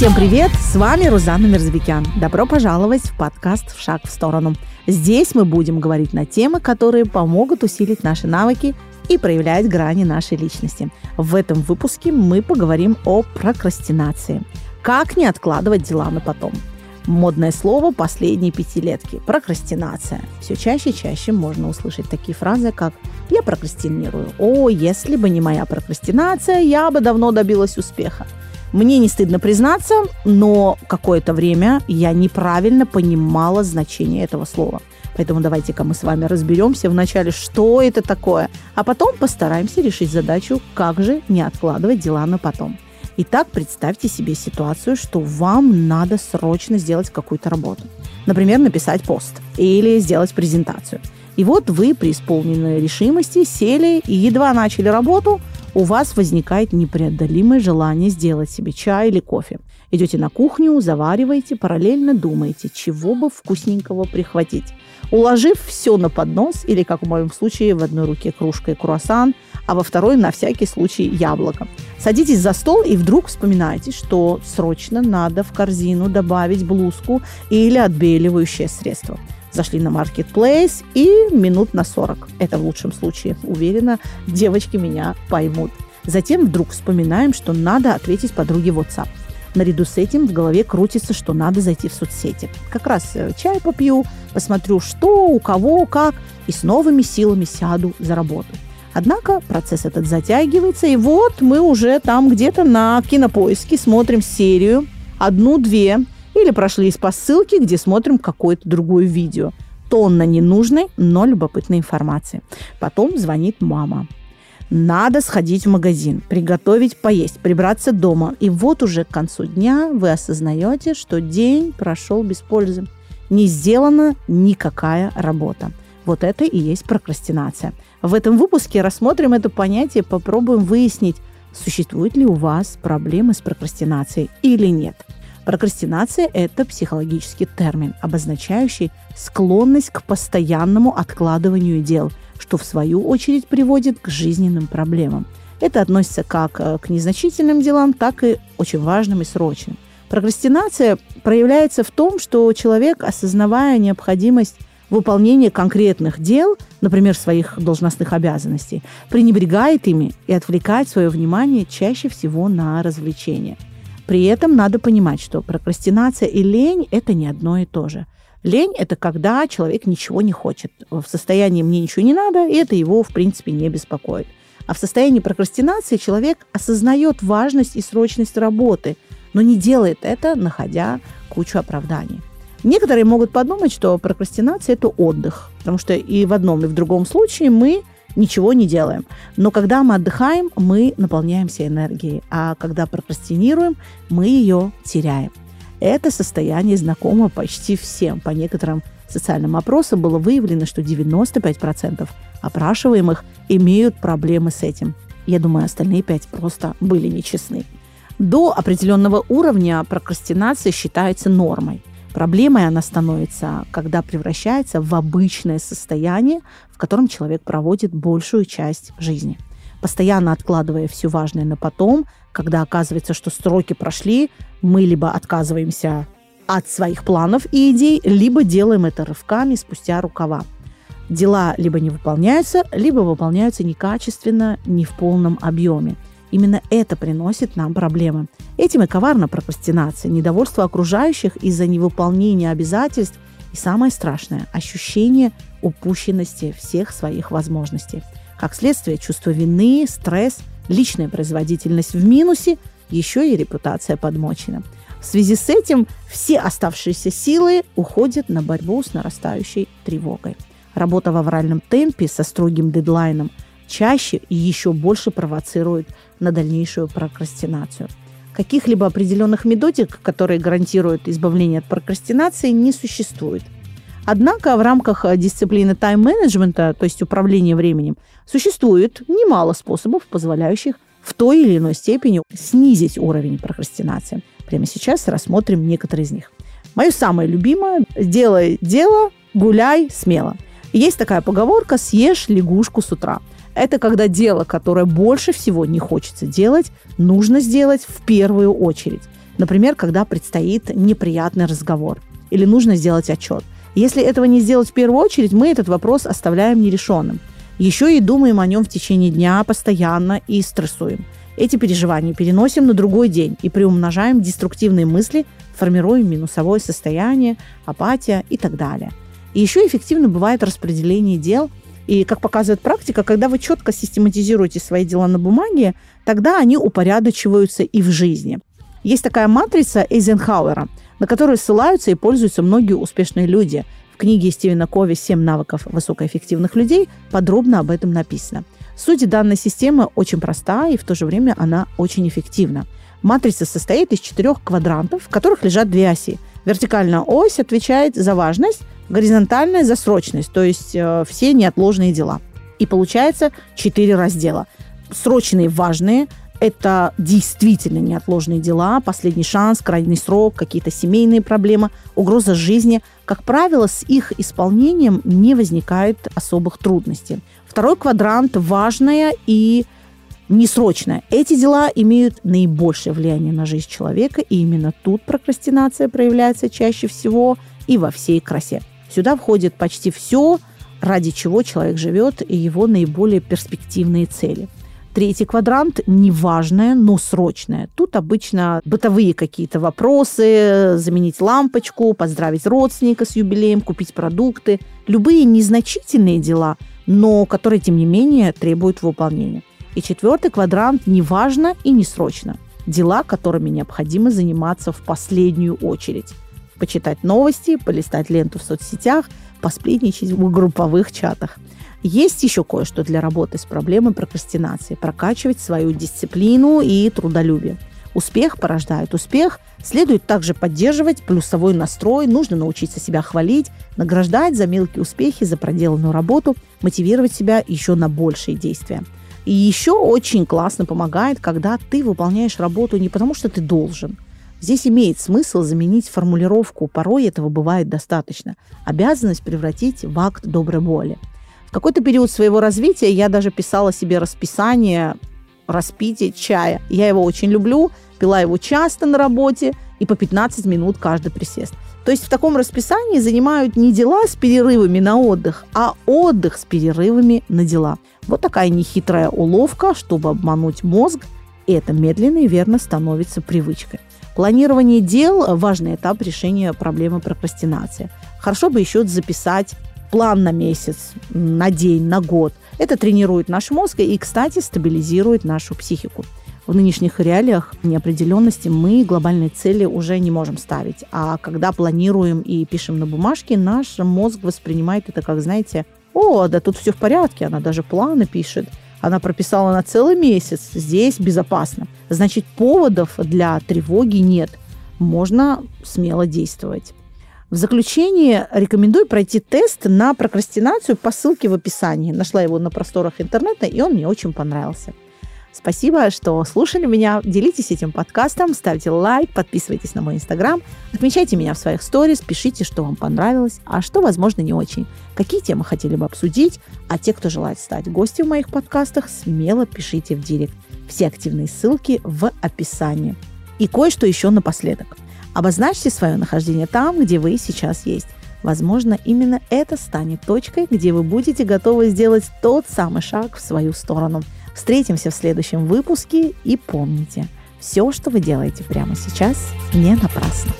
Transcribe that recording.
Всем привет! С вами Рузанна Мерзбекян. Добро пожаловать в подкаст «В шаг в сторону». Здесь мы будем говорить на темы, которые помогут усилить наши навыки и проявлять грани нашей личности. В этом выпуске мы поговорим о прокрастинации. Как не откладывать дела на потом. Модное слово последней пятилетки – прокрастинация. Все чаще и чаще можно услышать такие фразы, как «я прокрастинирую», «о, если бы не моя прокрастинация, я бы давно добилась успеха», мне не стыдно признаться, но какое-то время я неправильно понимала значение этого слова. Поэтому давайте-ка мы с вами разберемся вначале, что это такое, а потом постараемся решить задачу, как же не откладывать дела на потом. Итак, представьте себе ситуацию, что вам надо срочно сделать какую-то работу. Например, написать пост или сделать презентацию. И вот вы при исполненной решимости сели и едва начали работу, у вас возникает непреодолимое желание сделать себе чай или кофе. Идете на кухню, завариваете, параллельно думаете, чего бы вкусненького прихватить. Уложив все на поднос, или, как в моем случае, в одной руке кружка и круассан, а во второй, на всякий случай, яблоко. Садитесь за стол и вдруг вспоминаете, что срочно надо в корзину добавить блузку или отбеливающее средство – Зашли на Marketplace и минут на 40. Это в лучшем случае. Уверена, девочки меня поймут. Затем вдруг вспоминаем, что надо ответить подруге WhatsApp. Наряду с этим в голове крутится, что надо зайти в соцсети. Как раз э, чай попью, посмотрю, что, у кого, как, и с новыми силами сяду за работу. Однако процесс этот затягивается, и вот мы уже там где-то на кинопоиске смотрим серию, одну-две, или прошлись по ссылке, где смотрим какое-то другое видео. Тонна ненужной, но любопытной информации. Потом звонит мама. Надо сходить в магазин, приготовить поесть, прибраться дома. И вот уже к концу дня вы осознаете, что день прошел без пользы. Не сделана никакая работа. Вот это и есть прокрастинация. В этом выпуске рассмотрим это понятие, попробуем выяснить, существуют ли у вас проблемы с прокрастинацией или нет. Прокрастинация – это психологический термин, обозначающий склонность к постоянному откладыванию дел, что в свою очередь приводит к жизненным проблемам. Это относится как э, к незначительным делам, так и очень важным и срочным. Прокрастинация проявляется в том, что человек, осознавая необходимость выполнения конкретных дел, например, своих должностных обязанностей, пренебрегает ими и отвлекает свое внимание чаще всего на развлечения – при этом надо понимать, что прокрастинация и лень – это не одно и то же. Лень – это когда человек ничего не хочет. В состоянии «мне ничего не надо», и это его, в принципе, не беспокоит. А в состоянии прокрастинации человек осознает важность и срочность работы, но не делает это, находя кучу оправданий. Некоторые могут подумать, что прокрастинация – это отдых, потому что и в одном, и в другом случае мы ничего не делаем. Но когда мы отдыхаем, мы наполняемся энергией, а когда прокрастинируем, мы ее теряем. Это состояние знакомо почти всем. По некоторым социальным опросам было выявлено, что 95% опрашиваемых имеют проблемы с этим. Я думаю, остальные 5 просто были нечестны. До определенного уровня прокрастинация считается нормой. Проблемой она становится, когда превращается в обычное состояние, в котором человек проводит большую часть жизни. Постоянно откладывая все важное на потом, когда оказывается, что сроки прошли, мы либо отказываемся от своих планов и идей, либо делаем это рывками спустя рукава. Дела либо не выполняются, либо выполняются некачественно, не в полном объеме – Именно это приносит нам проблемы. Этим и коварна прокрастинация, недовольство окружающих из-за невыполнения обязательств и самое страшное – ощущение упущенности всех своих возможностей. Как следствие, чувство вины, стресс, личная производительность в минусе, еще и репутация подмочена. В связи с этим все оставшиеся силы уходят на борьбу с нарастающей тревогой. Работа в авральном темпе со строгим дедлайном – чаще и еще больше провоцирует на дальнейшую прокрастинацию. Каких-либо определенных методик, которые гарантируют избавление от прокрастинации, не существует. Однако в рамках дисциплины тайм-менеджмента, то есть управления временем, существует немало способов, позволяющих в той или иной степени снизить уровень прокрастинации. Прямо сейчас рассмотрим некоторые из них. Мое самое любимое – сделай дело, гуляй смело. Есть такая поговорка «съешь лягушку с утра». Это когда дело, которое больше всего не хочется делать, нужно сделать в первую очередь. Например, когда предстоит неприятный разговор или нужно сделать отчет. Если этого не сделать в первую очередь, мы этот вопрос оставляем нерешенным. Еще и думаем о нем в течение дня постоянно и стрессуем. Эти переживания переносим на другой день и приумножаем деструктивные мысли, формируем минусовое состояние, апатия и так далее. И еще эффективно бывает распределение дел. И, как показывает практика, когда вы четко систематизируете свои дела на бумаге, тогда они упорядочиваются и в жизни. Есть такая матрица Эйзенхауэра, на которую ссылаются и пользуются многие успешные люди – книге Стивена Кови «Семь навыков высокоэффективных людей» подробно об этом написано. Суть данной системы очень проста и в то же время она очень эффективна. Матрица состоит из четырех квадрантов, в которых лежат две оси. Вертикальная ось отвечает за важность, горизонтальная за срочность, то есть э, все неотложные дела. И получается четыре раздела. Срочные, важные, это действительно неотложные дела, последний шанс, крайний срок, какие-то семейные проблемы, угроза жизни. Как правило, с их исполнением не возникает особых трудностей. Второй квадрант – важное и несрочное. Эти дела имеют наибольшее влияние на жизнь человека, и именно тут прокрастинация проявляется чаще всего и во всей красе. Сюда входит почти все, ради чего человек живет, и его наиболее перспективные цели – Третий квадрант – неважное, но срочное. Тут обычно бытовые какие-то вопросы, заменить лампочку, поздравить родственника с юбилеем, купить продукты. Любые незначительные дела, но которые, тем не менее, требуют выполнения. И четвертый квадрант – неважно и не срочно. Дела, которыми необходимо заниматься в последнюю очередь. Почитать новости, полистать ленту в соцсетях, посплетничать в групповых чатах – есть еще кое-что для работы с проблемой прокрастинации. Прокачивать свою дисциплину и трудолюбие. Успех порождает успех. Следует также поддерживать плюсовой настрой. Нужно научиться себя хвалить, награждать за мелкие успехи, за проделанную работу, мотивировать себя еще на большие действия. И еще очень классно помогает, когда ты выполняешь работу не потому, что ты должен. Здесь имеет смысл заменить формулировку, порой этого бывает достаточно. Обязанность превратить в акт доброй воли. В какой-то период своего развития я даже писала себе расписание распития чая. Я его очень люблю, пила его часто на работе и по 15 минут каждый присест. То есть в таком расписании занимают не дела с перерывами на отдых, а отдых с перерывами на дела. Вот такая нехитрая уловка, чтобы обмануть мозг, и это медленно и верно становится привычкой. Планирование дел – важный этап решения проблемы прокрастинации. Хорошо бы еще записать план на месяц, на день, на год. Это тренирует наш мозг и, кстати, стабилизирует нашу психику. В нынешних реалиях неопределенности мы глобальные цели уже не можем ставить. А когда планируем и пишем на бумажке, наш мозг воспринимает это как, знаете, о, да тут все в порядке, она даже планы пишет. Она прописала на целый месяц, здесь безопасно. Значит, поводов для тревоги нет. Можно смело действовать. В заключение рекомендую пройти тест на прокрастинацию по ссылке в описании. Нашла его на просторах интернета, и он мне очень понравился. Спасибо, что слушали меня. Делитесь этим подкастом, ставьте лайк, подписывайтесь на мой инстаграм, отмечайте меня в своих сторис, пишите, что вам понравилось, а что, возможно, не очень. Какие темы хотели бы обсудить, а те, кто желает стать гостем в моих подкастах, смело пишите в директ. Все активные ссылки в описании. И кое-что еще напоследок – Обозначьте свое нахождение там, где вы сейчас есть. Возможно, именно это станет точкой, где вы будете готовы сделать тот самый шаг в свою сторону. Встретимся в следующем выпуске и помните, все, что вы делаете прямо сейчас, не напрасно.